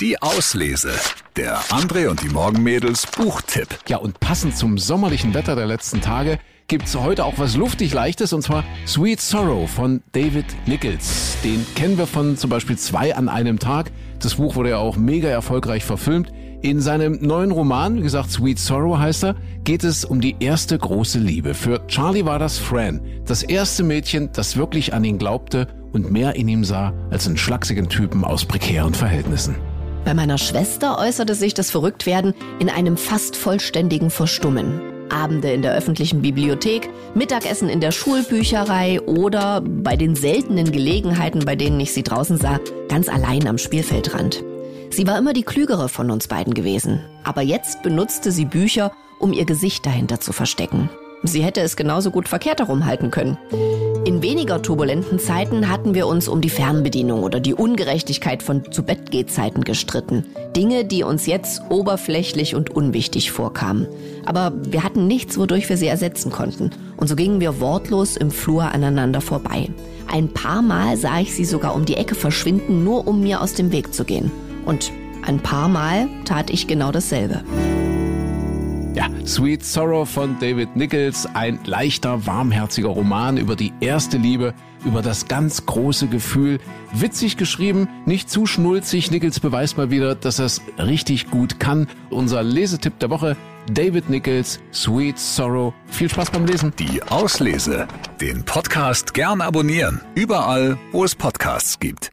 Die Auslese. Der André und die Morgenmädels Buchtipp. Ja, und passend zum sommerlichen Wetter der letzten Tage gibt's heute auch was luftig Leichtes und zwar Sweet Sorrow von David Nichols. Den kennen wir von zum Beispiel zwei an einem Tag. Das Buch wurde ja auch mega erfolgreich verfilmt. In seinem neuen Roman, wie gesagt Sweet Sorrow heißt er, geht es um die erste große Liebe. Für Charlie war das Fran, das erste Mädchen, das wirklich an ihn glaubte und mehr in ihm sah als einen schlachsigen Typen aus prekären Verhältnissen. Bei meiner Schwester äußerte sich das Verrücktwerden in einem fast vollständigen Verstummen. Abende in der öffentlichen Bibliothek, Mittagessen in der Schulbücherei oder bei den seltenen Gelegenheiten, bei denen ich sie draußen sah, ganz allein am Spielfeldrand. Sie war immer die klügere von uns beiden gewesen. Aber jetzt benutzte sie Bücher, um ihr Gesicht dahinter zu verstecken. Sie hätte es genauso gut verkehrt herum halten können. In weniger turbulenten Zeiten hatten wir uns um die Fernbedienung oder die Ungerechtigkeit von zu Bett gestritten. Dinge, die uns jetzt oberflächlich und unwichtig vorkamen. Aber wir hatten nichts, wodurch wir sie ersetzen konnten. Und so gingen wir wortlos im Flur aneinander vorbei. Ein paar Mal sah ich sie sogar um die Ecke verschwinden, nur um mir aus dem Weg zu gehen. Und ein paar Mal tat ich genau dasselbe. Ja, Sweet Sorrow von David Nichols, ein leichter, warmherziger Roman über die erste Liebe, über das ganz große Gefühl. Witzig geschrieben, nicht zu schnulzig. Nichols beweist mal wieder, dass er es richtig gut kann. Unser Lesetipp der Woche, David Nichols, Sweet Sorrow. Viel Spaß beim Lesen. Die Auslese. Den Podcast gern abonnieren. Überall, wo es Podcasts gibt.